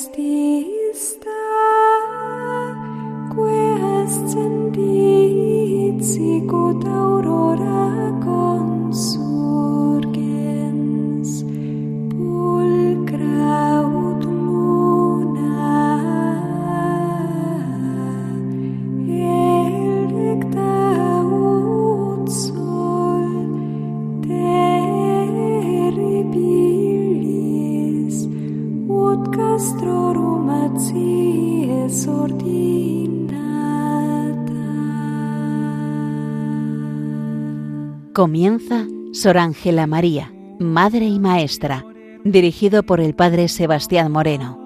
Christi. Comienza Sor Ángela María, Madre y Maestra, dirigido por el Padre Sebastián Moreno.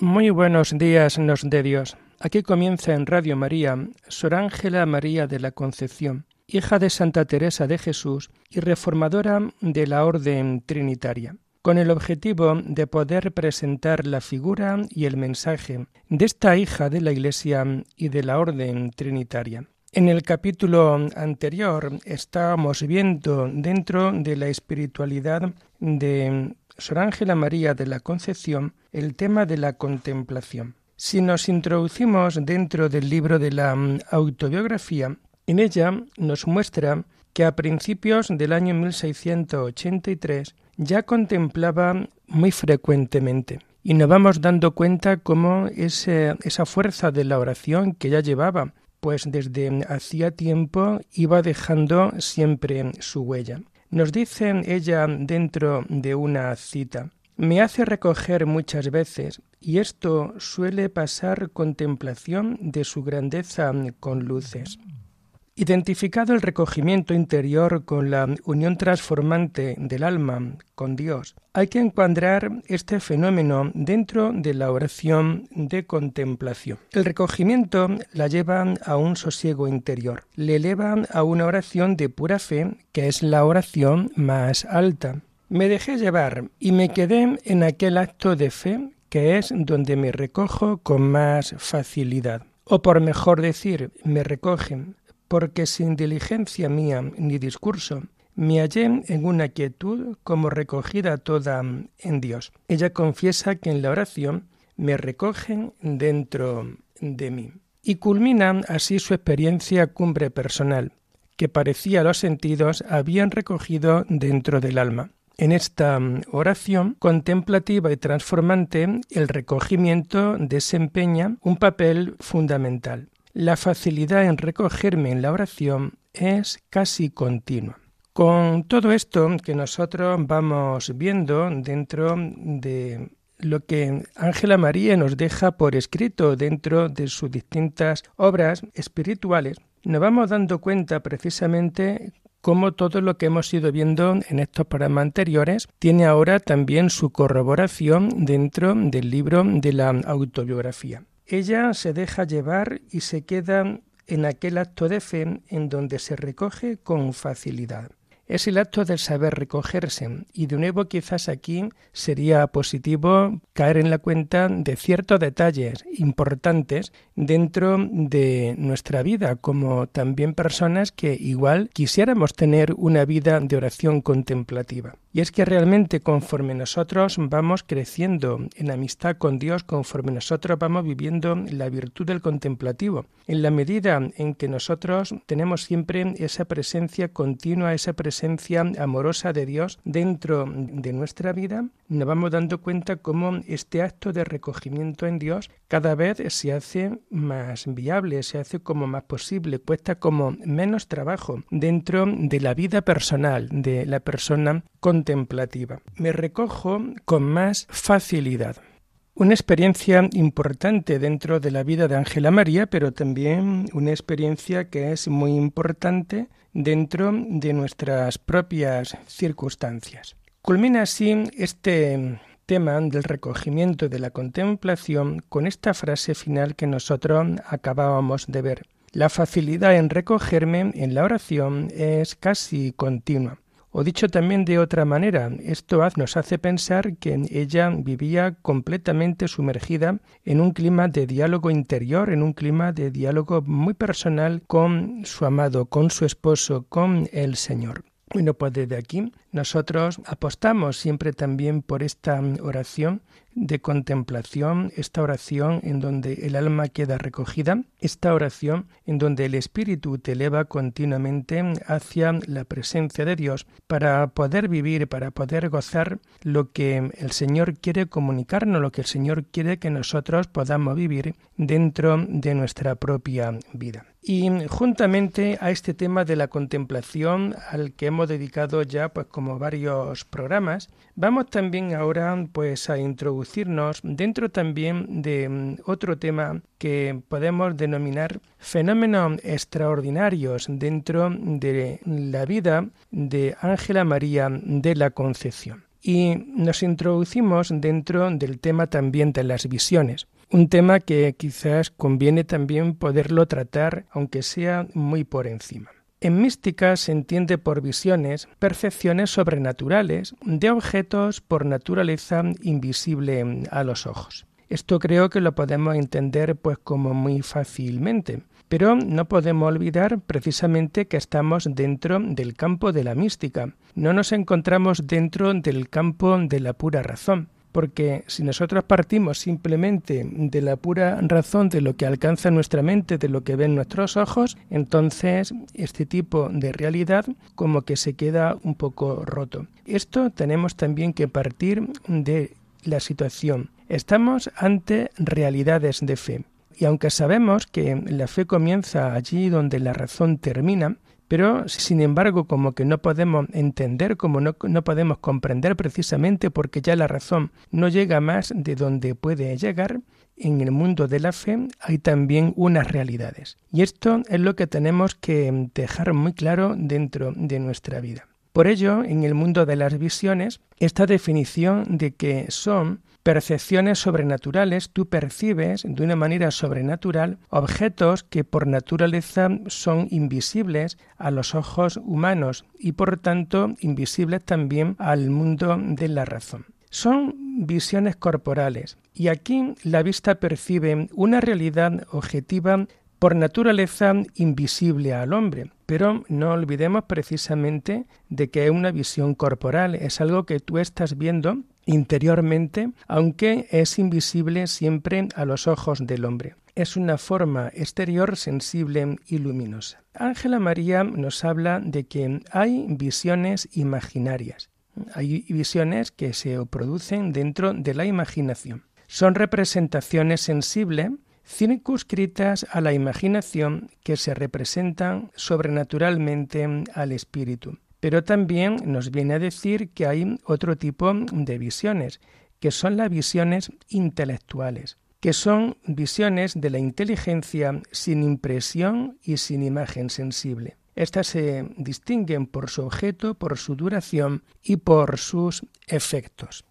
Muy buenos días nos de Dios. Aquí comienza en Radio María Sor Ángela María de la Concepción, hija de Santa Teresa de Jesús y reformadora de la Orden Trinitaria, con el objetivo de poder presentar la figura y el mensaje de esta hija de la Iglesia y de la Orden Trinitaria. En el capítulo anterior estábamos viendo dentro de la espiritualidad de Sor Ángela María de la Concepción el tema de la contemplación. Si nos introducimos dentro del libro de la mm, autobiografía, en ella nos muestra que a principios del año 1683 ya contemplaba muy frecuentemente y nos vamos dando cuenta cómo esa fuerza de la oración que ya llevaba, pues desde hacía tiempo iba dejando siempre su huella. Nos dice ella dentro de una cita, me hace recoger muchas veces, y esto suele pasar contemplación de su grandeza con luces. Identificado el recogimiento interior con la unión transformante del alma con Dios, hay que encuadrar este fenómeno dentro de la oración de contemplación. El recogimiento la lleva a un sosiego interior, le eleva a una oración de pura fe, que es la oración más alta. Me dejé llevar y me quedé en aquel acto de fe que es donde me recojo con más facilidad. O por mejor decir, me recogen, porque sin diligencia mía ni discurso, me hallé en una quietud como recogida toda en Dios. Ella confiesa que en la oración me recogen dentro de mí. Y culmina así su experiencia cumbre personal, que parecía los sentidos habían recogido dentro del alma. En esta mm, oración contemplativa y transformante, el recogimiento desempeña un papel fundamental. La facilidad en recogerme en la oración es casi continua. Con todo esto que nosotros vamos viendo dentro de lo que Ángela María nos deja por escrito dentro de sus distintas obras espirituales, nos vamos dando cuenta precisamente como todo lo que hemos ido viendo en estos programas anteriores tiene ahora también su corroboración dentro del libro de la autobiografía. Ella se deja llevar y se queda en aquel acto de fe en donde se recoge con facilidad es el acto del saber recogerse y de nuevo quizás aquí sería positivo caer en la cuenta de ciertos detalles importantes dentro de nuestra vida como también personas que igual quisiéramos tener una vida de oración contemplativa. Y es que realmente conforme nosotros vamos creciendo en amistad con Dios, conforme nosotros vamos viviendo la virtud del contemplativo, en la medida en que nosotros tenemos siempre esa presencia continua, esa presencia amorosa de Dios dentro de nuestra vida, nos vamos dando cuenta cómo este acto de recogimiento en Dios cada vez se hace más viable, se hace como más posible, cuesta como menos trabajo dentro de la vida personal de la persona Me recojo con más facilidad. Una experiencia importante dentro de la vida de Ángela María, pero también una experiencia que es muy importante dentro de nuestras propias circunstancias. Culmina así este tema del recogimiento de la contemplación con esta frase final que nosotros acabábamos de ver. La facilidad en recogerme en la oración es casi continua. O dicho también de otra manera, esto nos hace pensar que ella vivía completamente sumergida en un clima de diálogo interior, en un clima de diálogo muy personal con su amado, con su esposo, con el Señor. Bueno, pues desde aquí nosotros apostamos siempre también por esta oración de contemplación, esta oración en donde el alma queda recogida, esta oración en donde el espíritu te eleva continuamente hacia la presencia de Dios para poder vivir, para poder gozar lo que el Señor quiere comunicarnos, lo que el Señor quiere que nosotros podamos vivir dentro de nuestra propia vida. Y juntamente a este tema de la contemplación al que hemos dedicado ya pues como varios programas, vamos también ahora pues a dentro también de mm, otro tema que podemos denominar fenómenos extraordinarios dentro de la vida de Ángela María de la Concepción. Y nos introducimos dentro del tema también de las visiones. Un tema que quizás conviene también poderlo tratar, aunque sea muy por encima. En mística se entiende por visiones percepciones sobrenaturales de objetos por naturaleza invisible a los ojos. Esto creo que lo podemos entender pues como muy fácilmente, pero no podemos olvidar precisamente que estamos dentro del campo de la mística, no nos encontramos dentro del campo de la pura razón porque si nosotros partimos simplemente de la pura razón de lo que alcanza nuestra mente, de lo que ven nuestros ojos, entonces este tipo de realidad como que se queda un poco roto. Esto tenemos también que partir de la situación. Estamos ante realidades de fe. Y aunque sabemos que la fe comienza allí donde la razón termina, pero, sin embargo, como que no podemos entender, como no, no, podemos comprender precisamente porque ya la razón no llega más de donde puede llegar, en el mundo de la fe hay también unas realidades. Y esto es lo que tenemos que dejar muy claro dentro de nuestra vida. Por ello, en el mundo de las visiones, esta definición de que son percepciones sobrenaturales, tú percibes de una manera sobrenatural objetos que por naturaleza son invisibles a los ojos humanos y por tanto invisibles también al mundo de la razón. Son visiones corporales y aquí la vista percibe una realidad objetiva por naturaleza invisible al hombre. Pero no olvidemos precisamente de que es una visión corporal, es algo que tú estás viendo interiormente, aunque es invisible siempre a los ojos del hombre. Es una forma exterior sensible y luminosa. Ángela María nos habla de que hay visiones imaginarias. Hay visiones que se producen dentro de la imaginación. Son representaciones sensibles circunscritas a la imaginación que se representan sobrenaturalmente al espíritu. Pero también nos viene a decir que hay otro tipo de visiones, que son las visiones intelectuales, que son visiones de la inteligencia sin impresión y sin imagen sensible. Estas se distinguen por su objeto, por su duración y por sus efectos.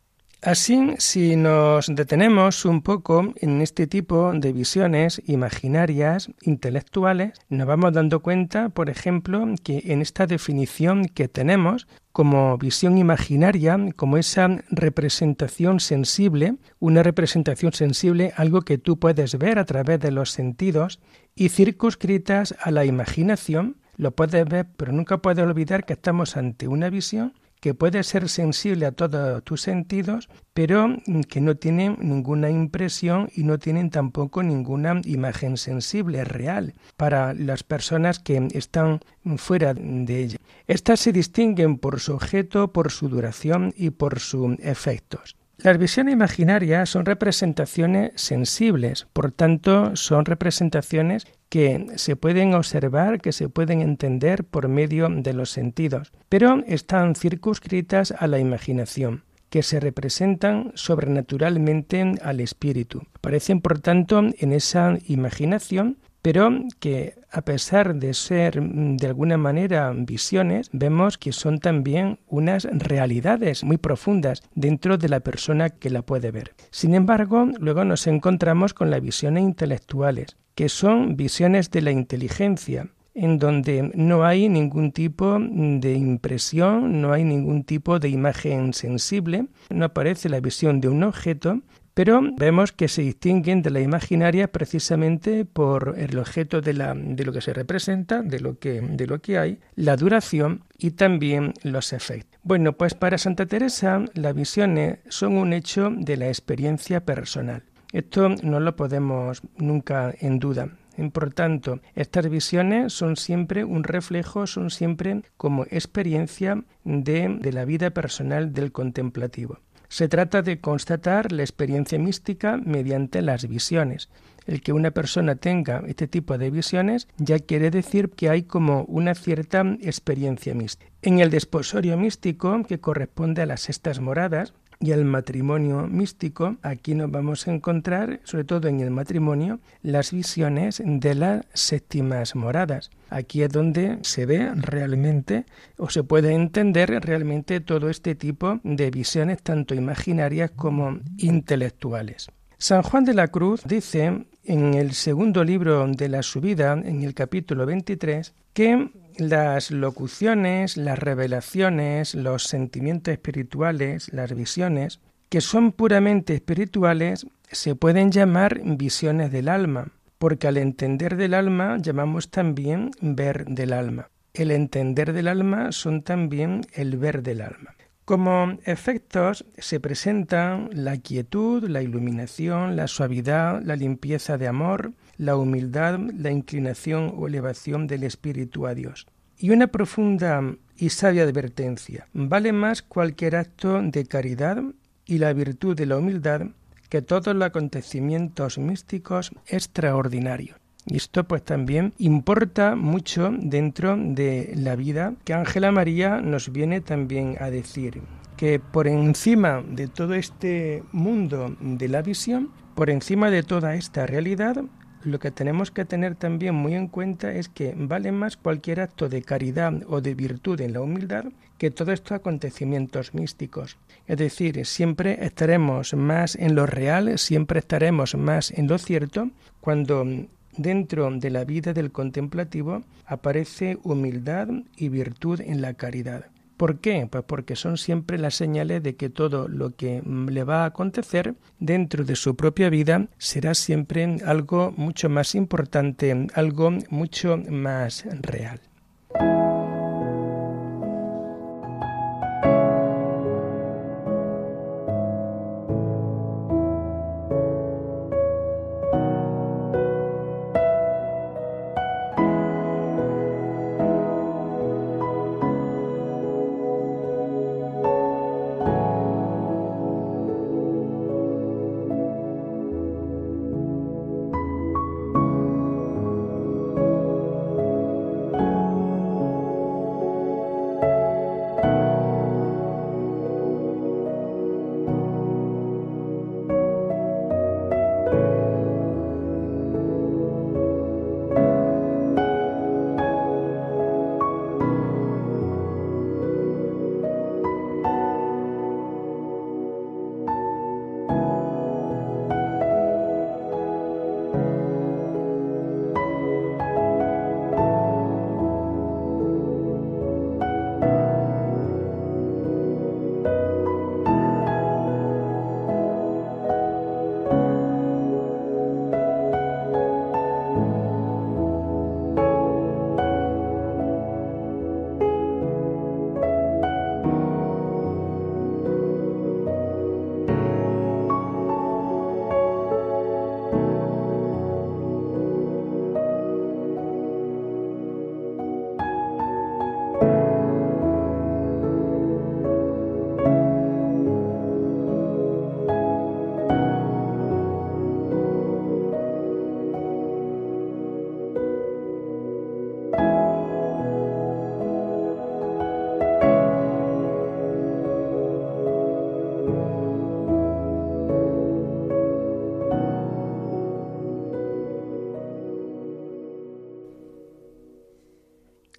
Así, si nos detenemos un poco en este tipo de visiones imaginarias, intelectuales, nos vamos dando cuenta, por ejemplo, que en esta definición que tenemos como visión imaginaria, como esa representación sensible, una representación sensible, algo que tú puedes ver a través de los sentidos y circunscritas a la imaginación, lo puedes ver, pero nunca puedes olvidar que estamos ante una visión que puede ser sensible a todos tus sentidos, pero que no tienen ninguna impresión y no tienen tampoco ninguna imagen sensible real para las personas que están fuera de ella. Estas se distinguen por su objeto, por su duración y por sus efectos. Las visiones imaginarias son representaciones sensibles, por tanto son representaciones que se pueden observar, que se pueden entender por medio de los sentidos, pero están circunscritas a la imaginación que se representan sobrenaturalmente al espíritu. Parecen, por tanto, en esa imaginación pero que a pesar de ser mm, de alguna manera visiones, vemos que son también unas realidades muy profundas dentro de la persona que la puede ver. Sin embargo, luego nos encontramos con las visiones intelectuales, que son visiones de la inteligencia, en donde no hay ningún tipo de impresión, no hay ningún tipo de imagen sensible, no aparece la visión de un objeto, pero vemos que se distinguen de la imaginaria precisamente por el objeto de, lo que se representa, de lo que, hay, la duración y también los efectos. Bueno, pues para Santa Teresa las visiones son un hecho de la experiencia personal. Esto no lo podemos nunca en duda. Por tanto, estas visiones son siempre un reflejo, son siempre como experiencia de la vida personal del contemplativo. Se trata de constatar la experiencia mística mediante las visiones. El que una persona tenga este tipo de visiones ya quiere decir que hay como una cierta experiencia mística. En el desposorio místico, que corresponde a las sextas moradas, y el matrimonio místico, aquí nos vamos a encontrar, sobre todo en el matrimonio, las visiones de las séptimas moradas. Aquí es donde se ve realmente o se puede entender realmente todo este tipo de visiones tanto imaginarias como intelectuales. San Juan de la Cruz dice en el segundo libro de la subida, en el capítulo 23, que las locuciones, las revelaciones, los sentimientos espirituales, las visiones, que son puramente espirituales, se pueden llamar visiones del alma, porque al entender del alma llamamos también ver del alma. El entender del alma son también el ver del alma. Como efectos se presentan la quietud, la iluminación, la suavidad, la limpieza de amor, la humildad, la inclinación o elevación del espíritu a Dios. Y una profunda y sabia advertencia. Vale más cualquier acto de caridad y la virtud de la humildad que todos los acontecimientos místicos extraordinarios. Y esto pues también importa mucho dentro de la vida que Ángela María nos viene también a decir que por encima de todo este mundo de la visión, por encima de toda esta realidad, lo que tenemos que tener también muy en cuenta es que vale más cualquier acto de caridad o de virtud en la humildad que todos estos acontecimientos místicos. Es decir, siempre estaremos más en lo real, siempre estaremos más en lo cierto cuando dentro de la vida del contemplativo aparece humildad y virtud en la caridad. ¿Por qué? Pues porque son siempre las señales de que todo lo que le va a acontecer dentro de su propia vida será siempre algo mucho más importante, algo mucho más real.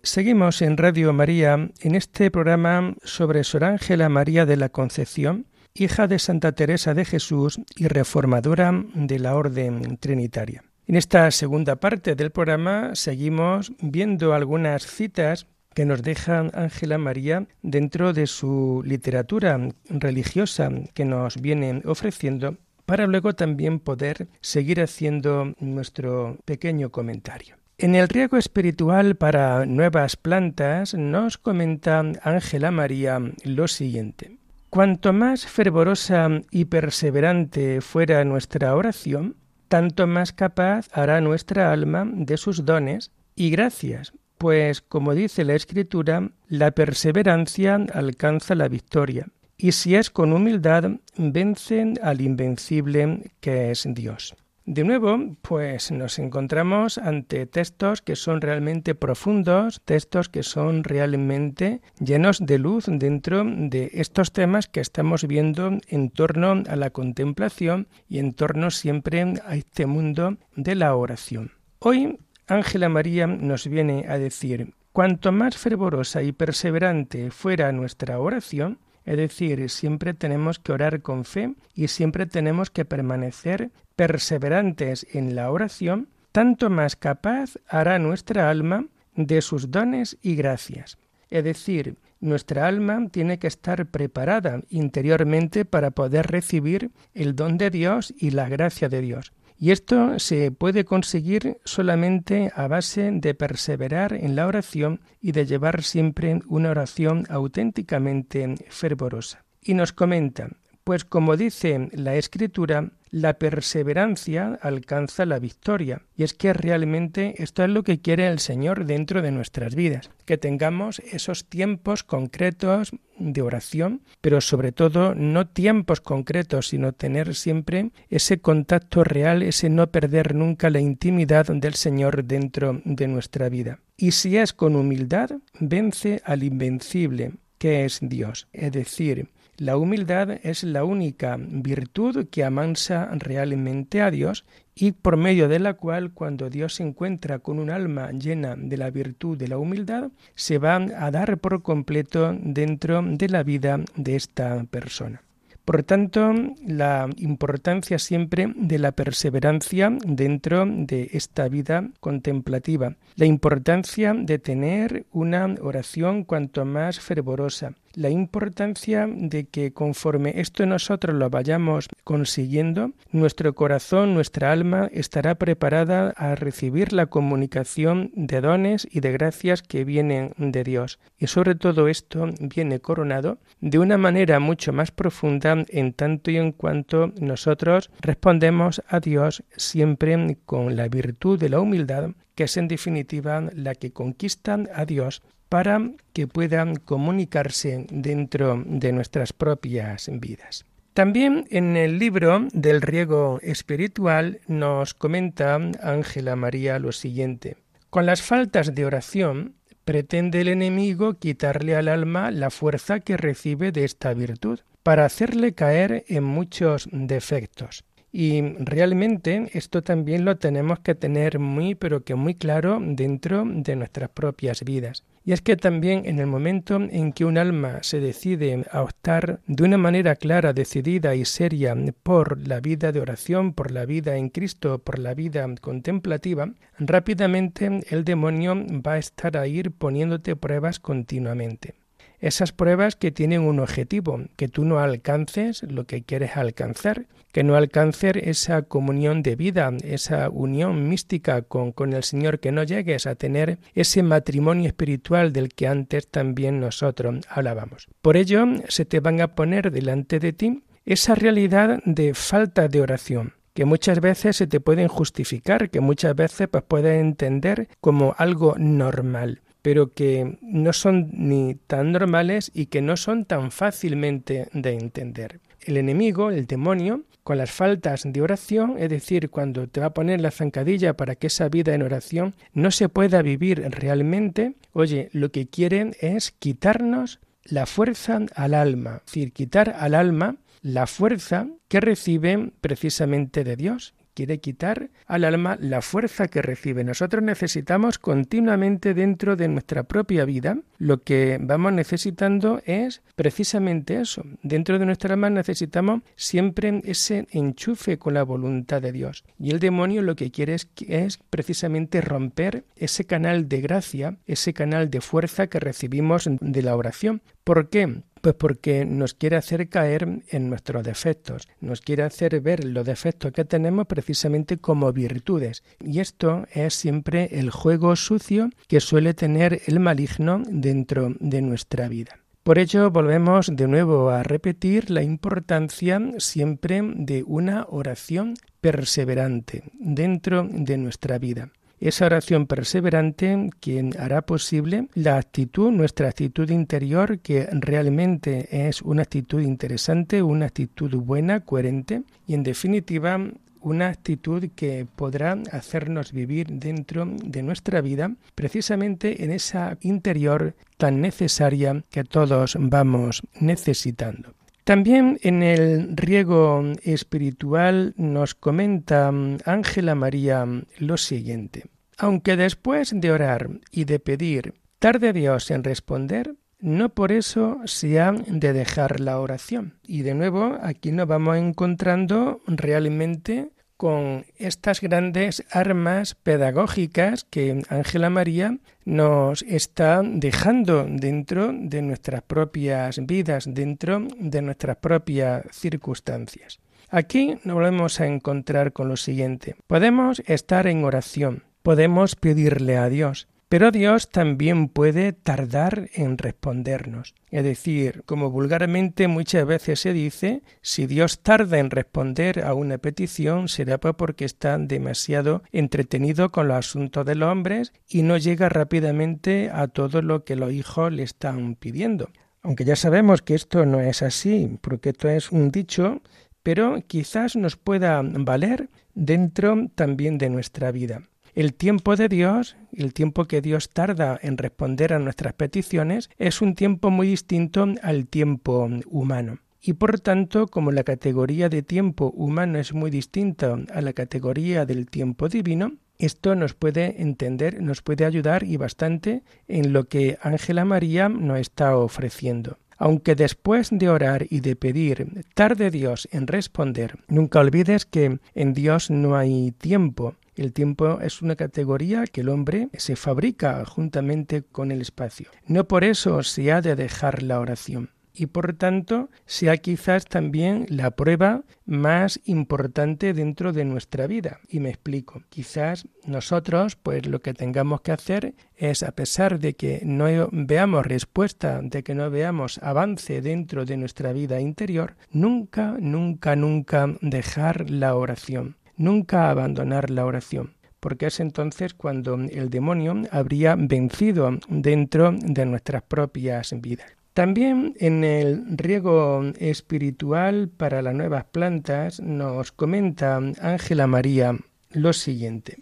Seguimos en Radio María en este programa sobre Sor Ángela María de la Concepción, hija de Santa Teresa de Jesús y reformadora de la Orden Trinitaria. En esta segunda parte del programa seguimos viendo algunas citas que nos deja Ángela María dentro de su literatura religiosa que nos viene ofreciendo para luego también poder seguir haciendo nuestro pequeño comentario. En el riego espiritual para nuevas plantas nos comenta Ángela María lo siguiente. Cuanto más fervorosa y perseverante fuera nuestra oración, tanto más capaz hará nuestra alma de sus dones y gracias, pues como dice la Escritura, la perseverancia alcanza la victoria, y si es con humildad, vencen al invencible que es Dios. De nuevo, pues nos encontramos ante textos que son realmente profundos, textos que son realmente llenos de luz dentro de estos temas que estamos viendo en torno a la contemplación y en torno siempre a este mundo de la oración. Hoy Ángela María nos viene a decir, cuanto más fervorosa y perseverante fuera nuestra oración, es decir, siempre tenemos que orar con fe y siempre tenemos que permanecer perseverantes en la oración, tanto más capaz hará nuestra alma de sus dones y gracias. Es decir, nuestra alma tiene que estar preparada interiormente para poder recibir el don de Dios y la gracia de Dios. Y esto se puede conseguir solamente a base de perseverar en la oración y de llevar siempre una oración auténticamente fervorosa. Y nos comenta, pues como dice la Escritura, la perseverancia alcanza la victoria. Y es que realmente esto es lo que quiere el Señor dentro de nuestras vidas, que tengamos esos tiempos concretos de oración, pero sobre todo no tiempos concretos, sino tener siempre ese contacto real, ese no perder nunca la intimidad del Señor dentro de nuestra vida. Y si es con humildad, vence al invencible, que es Dios. Es decir, la humildad es la única virtud que amansa realmente a Dios y por medio de la cual cuando Dios se encuentra con un alma llena de la virtud de la humildad, se va a dar por completo dentro de la vida de esta persona. Por tanto, la importancia siempre de la perseverancia dentro de esta vida contemplativa, la importancia de tener una oración cuanto más fervorosa, la importancia de que conforme esto nosotros lo vayamos consiguiendo, nuestro corazón, nuestra alma estará preparada a recibir la comunicación de dones y de gracias que vienen de Dios. Y sobre todo esto viene coronado de una manera mucho más profunda en tanto y en cuanto nosotros respondemos a Dios siempre con la virtud de la humildad que es en definitiva la que conquista a Dios para que puedan comunicarse dentro de nuestras propias vidas. También en el libro del riego espiritual nos comenta Ángela María lo siguiente. Con las faltas de oración pretende el enemigo quitarle al alma la fuerza que recibe de esta virtud, para hacerle caer en muchos defectos. Y realmente esto también lo tenemos que tener muy, pero que muy claro dentro de nuestras propias vidas. Y es que también en el momento en que un alma se decide a optar de una manera clara, decidida y seria por la vida de oración, por la vida en Cristo, por la vida contemplativa, rápidamente el demonio va a estar a ir poniéndote pruebas continuamente. Esas pruebas que tienen un objetivo, que tú no alcances lo que quieres alcanzar, que no alcances esa comunión de vida, esa unión mística con, con el Señor, que no llegues a tener ese matrimonio espiritual del que antes también nosotros hablábamos. Por ello, se te van a poner delante de ti esa realidad de falta de oración, que muchas veces se te pueden justificar, que muchas veces pues, puedes entender como algo normal pero que no son ni tan normales y que no son tan fácilmente de entender. El enemigo, el demonio, con las faltas de oración, es decir, cuando te va a poner la zancadilla para que esa vida en oración no se pueda vivir realmente, oye, lo que quieren es quitarnos la fuerza al alma, es decir, quitar al alma la fuerza que recibe precisamente de Dios, quiere quitar al alma la fuerza que recibe. Nosotros necesitamos continuamente dentro de nuestra propia vida, lo que vamos necesitando es precisamente eso. Dentro de nuestra alma necesitamos siempre ese enchufe con la voluntad de Dios. Y el demonio lo que quiere es, es precisamente romper ese canal de gracia, ese canal de fuerza que recibimos de la oración. ¿Por qué? Pues porque nos quiere hacer caer en nuestros defectos, nos quiere hacer ver los defectos que tenemos precisamente como virtudes. Y esto es siempre el juego sucio que suele tener el maligno dentro de nuestra vida. Por ello volvemos de nuevo a repetir la importancia siempre de una oración perseverante dentro de nuestra vida esa oración perseverante que hará posible la actitud, nuestra actitud interior, que realmente es una actitud interesante, una actitud buena, coherente y en definitiva una actitud que podrá hacernos vivir dentro de nuestra vida precisamente en esa interior tan necesaria que todos vamos necesitando. También en el riego espiritual nos comenta Ángela María lo siguiente. Aunque después de orar y de pedir tarde Dios en responder, no por eso se ha de dejar la oración. Y de nuevo, aquí nos vamos encontrando realmente con estas grandes armas pedagógicas que Ángela María nos está dejando dentro de nuestras propias vidas, dentro de nuestras propias circunstancias. Aquí nos volvemos a encontrar con lo siguiente. Podemos estar en oración, podemos pedirle a Dios, pero Dios también puede tardar en respondernos. Es decir, como vulgarmente muchas veces se dice, si Dios tarda en responder a una petición será porque está demasiado entretenido con los asuntos de los hombres y no llega rápidamente a todo lo que los hijos le están pidiendo. Aunque ya sabemos que esto no es así, porque esto es un dicho, pero quizás nos pueda valer dentro también de nuestra vida. El tiempo de Dios, el tiempo que Dios tarda en responder a nuestras peticiones, es un tiempo muy distinto al tiempo humano. Y por tanto, como la categoría de tiempo humano es muy distinta a la categoría del tiempo divino, esto nos puede entender, nos puede ayudar y bastante en lo que Ángela María nos está ofreciendo. Aunque después de orar y de pedir tarde Dios en responder, nunca olvides que en Dios no hay tiempo, el tiempo es una categoría que el hombre se fabrica juntamente con el espacio. No por eso se ha de dejar la oración y por tanto sea quizás también la prueba más importante dentro de nuestra vida. Y me explico. Quizás nosotros, pues lo que tengamos que hacer es, a pesar de que no veamos respuesta, de que no veamos avance dentro de nuestra vida interior, nunca, nunca, nunca dejar la oración nunca abandonar la oración, porque es entonces cuando el demonio habría vencido dentro de nuestras propias vidas. También en el riego espiritual para las nuevas plantas nos comenta Ángela María lo siguiente.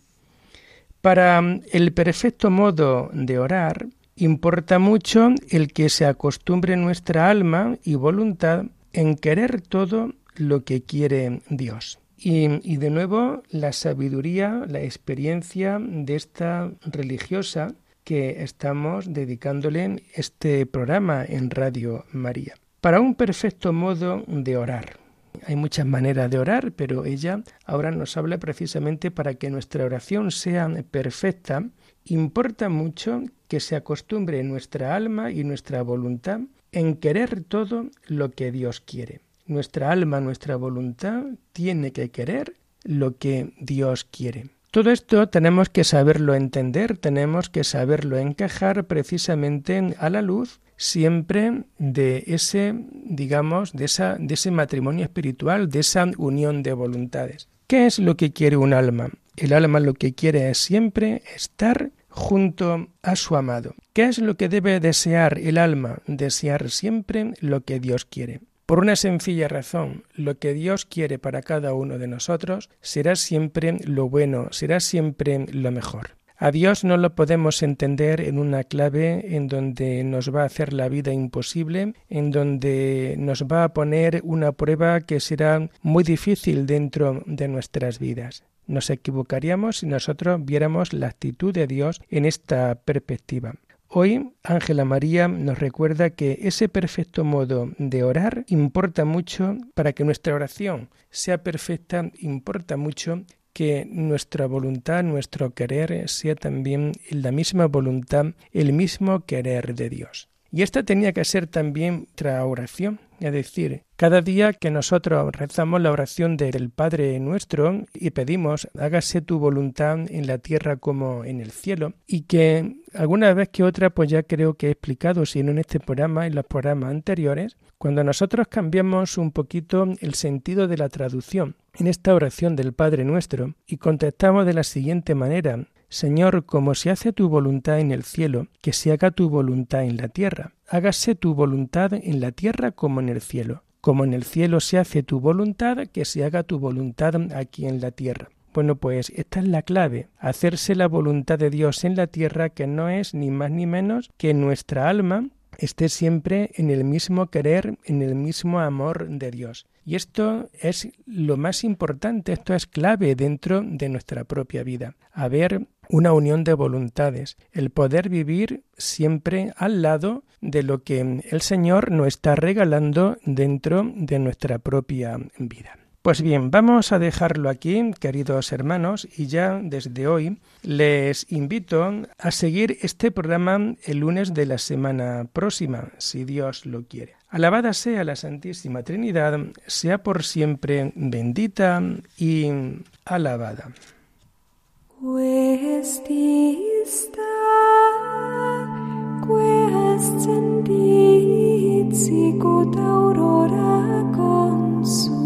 Para el perfecto modo de orar, importa mucho el que se acostumbre nuestra alma y voluntad en querer todo lo que quiere Dios. Y, de nuevo la sabiduría, la experiencia de esta religiosa que estamos dedicándole este programa en Radio María. Para un perfecto modo de orar. Hay muchas maneras de orar, pero ella ahora nos habla precisamente para que nuestra oración sea perfecta. Importa mucho que se acostumbre nuestra alma y nuestra voluntad en querer todo lo que Dios quiere. Nuestra alma, nuestra voluntad tiene que querer lo que Dios quiere. Todo esto tenemos que saberlo entender, tenemos que saberlo encajar precisamente a la luz siempre de ese, digamos, de, esa, de ese matrimonio espiritual, de esa unión de voluntades. ¿Qué es lo que quiere un alma? El alma lo que quiere es siempre estar junto a su amado. ¿Qué es lo que debe desear el alma? Desear siempre lo que Dios quiere. Por una sencilla razón, lo que Dios quiere para cada uno de nosotros será siempre lo bueno, será siempre lo mejor. A Dios no lo podemos entender en una clave en donde nos va a hacer la vida imposible, en donde nos va a poner una prueba que será muy difícil dentro de nuestras vidas. Nos equivocaríamos si nosotros viéramos la actitud de Dios en esta perspectiva. Hoy Ángela María nos recuerda que ese perfecto modo de orar importa mucho para que nuestra oración sea perfecta, importa mucho que nuestra voluntad, nuestro querer sea también la misma voluntad, el mismo querer de Dios. Y esta tenía que ser también nuestra oración, es decir, cada día que nosotros rezamos la oración del Padre nuestro y pedimos, hágase tu voluntad en la tierra como en el cielo, y que alguna vez que otra, pues ya creo que he explicado, si no en este programa, en los programas anteriores, cuando nosotros cambiamos un poquito el sentido de la traducción en esta oración del Padre nuestro y contestamos de la siguiente manera, Señor, como se hace tu voluntad en el cielo, que se haga tu voluntad en la tierra. Hágase tu voluntad en la tierra como en el cielo. Como en el cielo se hace tu voluntad, que se haga tu voluntad aquí en la tierra. Bueno, pues esta es la clave, hacerse la voluntad de Dios en la tierra, que no es ni más ni menos que nuestra alma esté siempre en el mismo querer, en el mismo amor de Dios. Y esto es lo más importante, esto es clave dentro de nuestra propia vida. Haber una unión de voluntades, el poder vivir siempre al lado de lo que el Señor nos está regalando dentro de nuestra propia vida. Pues bien, vamos a dejarlo aquí, queridos hermanos, y ya desde hoy les invito a seguir este programa el lunes de la semana próxima, si Dios lo quiere. Alabada sea la Santísima Trinidad, sea por siempre bendita y alabada. Questi sta, quest sendit, sicut aurora consum.